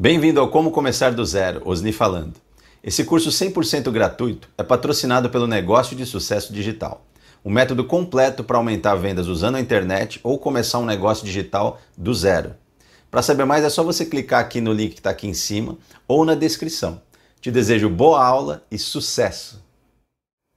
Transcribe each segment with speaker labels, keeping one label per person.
Speaker 1: Bem-vindo ao Como Começar do Zero, Osni falando. Esse curso 100% gratuito é patrocinado pelo Negócio de Sucesso Digital, um método completo para aumentar vendas usando a internet ou começar um negócio digital do zero. Para saber mais é só você clicar aqui no link que está aqui em cima ou na descrição. Te desejo boa aula e sucesso!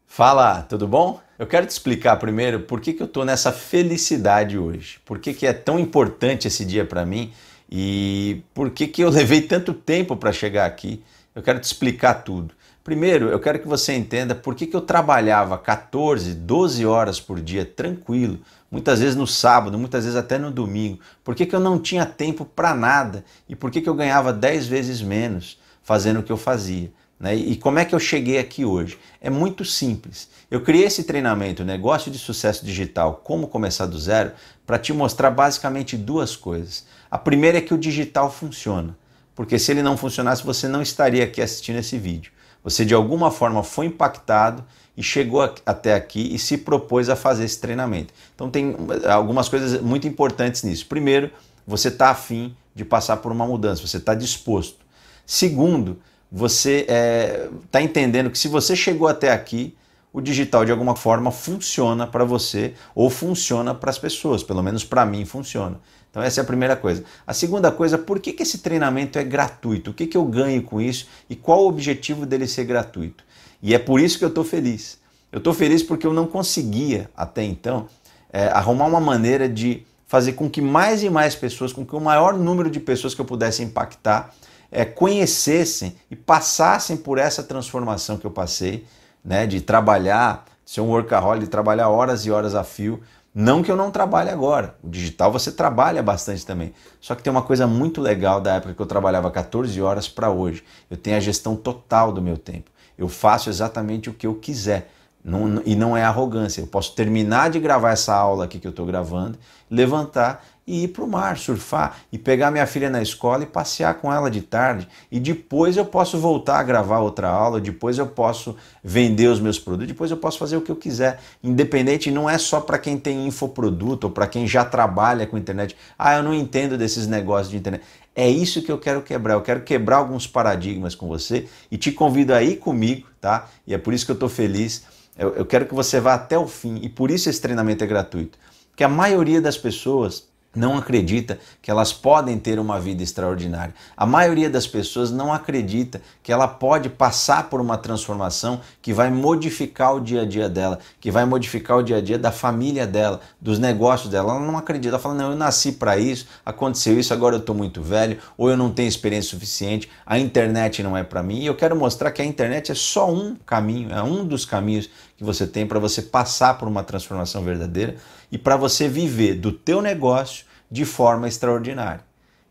Speaker 1: Fala, tudo bom? Eu quero te explicar primeiro por que, que eu estou nessa felicidade hoje, por que, que é tão importante esse dia para mim e por que, que eu levei tanto tempo para chegar aqui. Eu quero te explicar tudo. Primeiro, eu quero que você entenda por que, que eu trabalhava 14, 12 horas por dia tranquilo, muitas vezes no sábado, muitas vezes até no domingo, por que, que eu não tinha tempo para nada e por que, que eu ganhava 10 vezes menos fazendo o que eu fazia. Né? E como é que eu cheguei aqui hoje? É muito simples. Eu criei esse treinamento, Negócio de Sucesso Digital, Como Começar do Zero, para te mostrar basicamente duas coisas. A primeira é que o digital funciona, porque se ele não funcionasse, você não estaria aqui assistindo esse vídeo. Você de alguma forma foi impactado e chegou até aqui e se propôs a fazer esse treinamento. Então tem algumas coisas muito importantes nisso. Primeiro, você está afim de passar por uma mudança, você está disposto. Segundo, você está é, tá entendendo que se você chegou até aqui, o digital de alguma forma funciona para você ou funciona para as pessoas, pelo menos para mim funciona. Então essa é a primeira coisa. A segunda coisa, por que, que esse treinamento é gratuito? O que, que eu ganho com isso e qual o objetivo dele ser gratuito? E é por isso que eu estou feliz. Eu estou feliz porque eu não conseguia até então é, arrumar uma maneira de fazer com que mais e mais pessoas, com que o maior número de pessoas que eu pudesse impactar é, conhecessem e passassem por essa transformação que eu passei, né, de trabalhar, ser um workaholic, de trabalhar horas e horas a fio. Não que eu não trabalhe agora, o digital você trabalha bastante também. Só que tem uma coisa muito legal da época que eu trabalhava 14 horas para hoje. Eu tenho a gestão total do meu tempo. Eu faço exatamente o que eu quiser. Não, e não é arrogância. Eu posso terminar de gravar essa aula aqui que eu estou gravando, levantar e ir para o mar, surfar e pegar minha filha na escola e passear com ela de tarde. E depois eu posso voltar a gravar outra aula, depois eu posso vender os meus produtos, depois eu posso fazer o que eu quiser. Independente, não é só para quem tem infoproduto ou para quem já trabalha com internet. Ah, eu não entendo desses negócios de internet. É isso que eu quero quebrar. Eu quero quebrar alguns paradigmas com você e te convido a ir comigo, tá? E é por isso que eu estou feliz. Eu, eu quero que você vá até o fim e por isso esse treinamento é gratuito. Porque a maioria das pessoas não acredita que elas podem ter uma vida extraordinária. A maioria das pessoas não acredita que ela pode passar por uma transformação que vai modificar o dia a dia dela, que vai modificar o dia a dia da família dela, dos negócios dela. Ela não acredita, ela fala: "Não, eu nasci para isso, aconteceu isso, agora eu estou muito velho, ou eu não tenho experiência suficiente, a internet não é para mim". E eu quero mostrar que a internet é só um caminho, é um dos caminhos que você tem para você passar por uma transformação verdadeira e para você viver do teu negócio de forma extraordinária.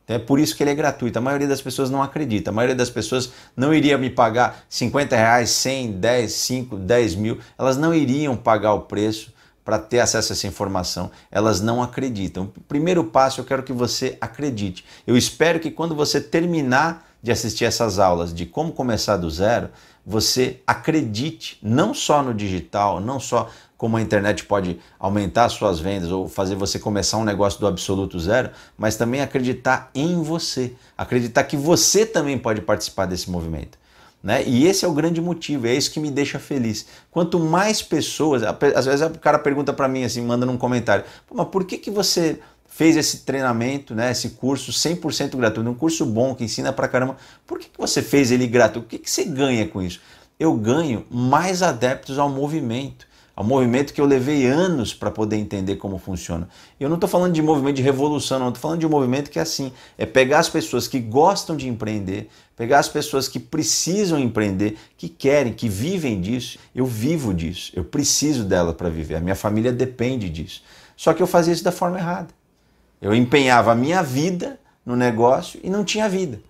Speaker 1: Então é por isso que ele é gratuito. A maioria das pessoas não acredita. A maioria das pessoas não iria me pagar 50 reais, 100, 10, 5, 10 mil. Elas não iriam pagar o preço para ter acesso a essa informação. Elas não acreditam. O primeiro passo eu quero que você acredite. Eu espero que quando você terminar de assistir essas aulas de como começar do zero, você acredite não só no digital, não só como a internet pode aumentar suas vendas ou fazer você começar um negócio do absoluto zero, mas também acreditar em você, acreditar que você também pode participar desse movimento. Né? E esse é o grande motivo, é isso que me deixa feliz. Quanto mais pessoas, às vezes o cara pergunta para mim assim, manda num comentário, mas por que, que você fez esse treinamento, né, esse curso 100% gratuito, um curso bom que ensina pra caramba. Por que, que você fez ele gratuito? O que, que você ganha com isso? Eu ganho mais adeptos ao movimento, ao movimento que eu levei anos para poder entender como funciona. Eu não estou falando de movimento de revolução, não, estou falando de um movimento que é assim, é pegar as pessoas que gostam de empreender, pegar as pessoas que precisam empreender, que querem, que vivem disso. Eu vivo disso, eu preciso dela para viver, a minha família depende disso. Só que eu fazia isso da forma errada. Eu empenhava a minha vida no negócio e não tinha vida.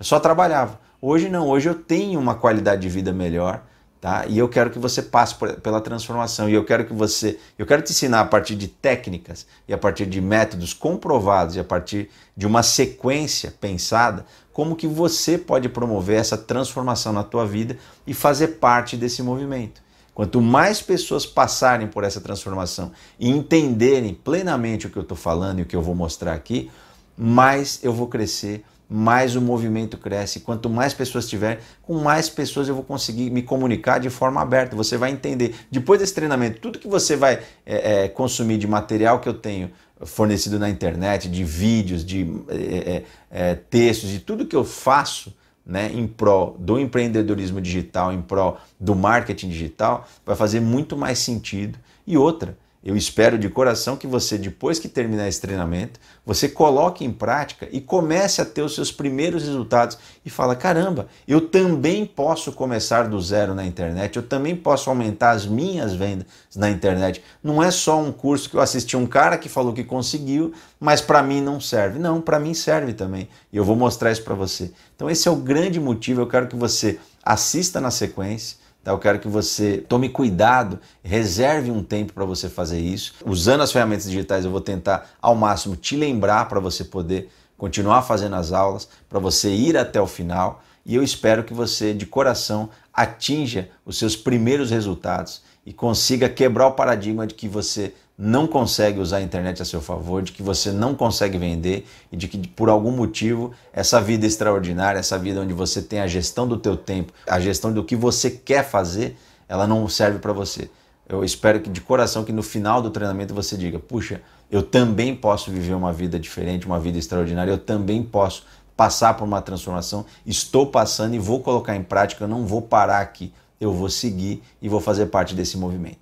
Speaker 1: Eu só trabalhava. Hoje não, hoje eu tenho uma qualidade de vida melhor, tá? E eu quero que você passe por, pela transformação. E eu quero que você, eu quero te ensinar a partir de técnicas e a partir de métodos comprovados e a partir de uma sequência pensada, como que você pode promover essa transformação na tua vida e fazer parte desse movimento. Quanto mais pessoas passarem por essa transformação e entenderem plenamente o que eu estou falando e o que eu vou mostrar aqui, mais eu vou crescer, mais o movimento cresce. Quanto mais pessoas tiver, com mais pessoas eu vou conseguir me comunicar de forma aberta. Você vai entender. Depois desse treinamento, tudo que você vai é, é, consumir de material que eu tenho fornecido na internet, de vídeos, de é, é, é textos, de tudo que eu faço, né, em prol do empreendedorismo digital, em prol do marketing digital, vai fazer muito mais sentido. E outra, eu espero de coração que você, depois que terminar esse treinamento, você coloque em prática e comece a ter os seus primeiros resultados e fala: caramba, eu também posso começar do zero na internet, eu também posso aumentar as minhas vendas na internet. Não é só um curso que eu assisti um cara que falou que conseguiu, mas para mim não serve. Não, para mim serve também. E eu vou mostrar isso para você. Então esse é o grande motivo, eu quero que você assista na sequência Tá? Eu quero que você tome cuidado, reserve um tempo para você fazer isso. Usando as ferramentas digitais, eu vou tentar ao máximo te lembrar para você poder continuar fazendo as aulas, para você ir até o final. E eu espero que você, de coração, atinja os seus primeiros resultados e consiga quebrar o paradigma de que você não consegue usar a internet a seu favor, de que você não consegue vender e de que por algum motivo essa vida extraordinária, essa vida onde você tem a gestão do teu tempo, a gestão do que você quer fazer, ela não serve para você. Eu espero que de coração que no final do treinamento você diga: "Puxa, eu também posso viver uma vida diferente, uma vida extraordinária, eu também posso passar por uma transformação, estou passando e vou colocar em prática, eu não vou parar aqui, eu vou seguir e vou fazer parte desse movimento."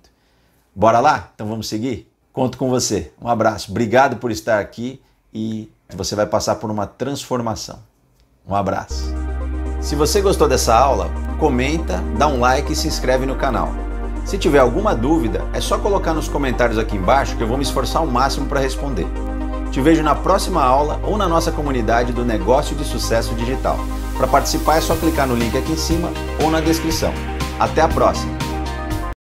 Speaker 1: Bora lá? Então vamos seguir? Conto com você. Um abraço. Obrigado por estar aqui e você vai passar por uma transformação. Um abraço. Se você gostou dessa aula, comenta, dá um like e se inscreve no canal. Se tiver alguma dúvida, é só colocar nos comentários aqui embaixo que eu vou me esforçar ao máximo para responder. Te vejo na próxima aula ou na nossa comunidade do Negócio de Sucesso Digital. Para participar é só clicar no link aqui em cima ou na descrição. Até a próxima!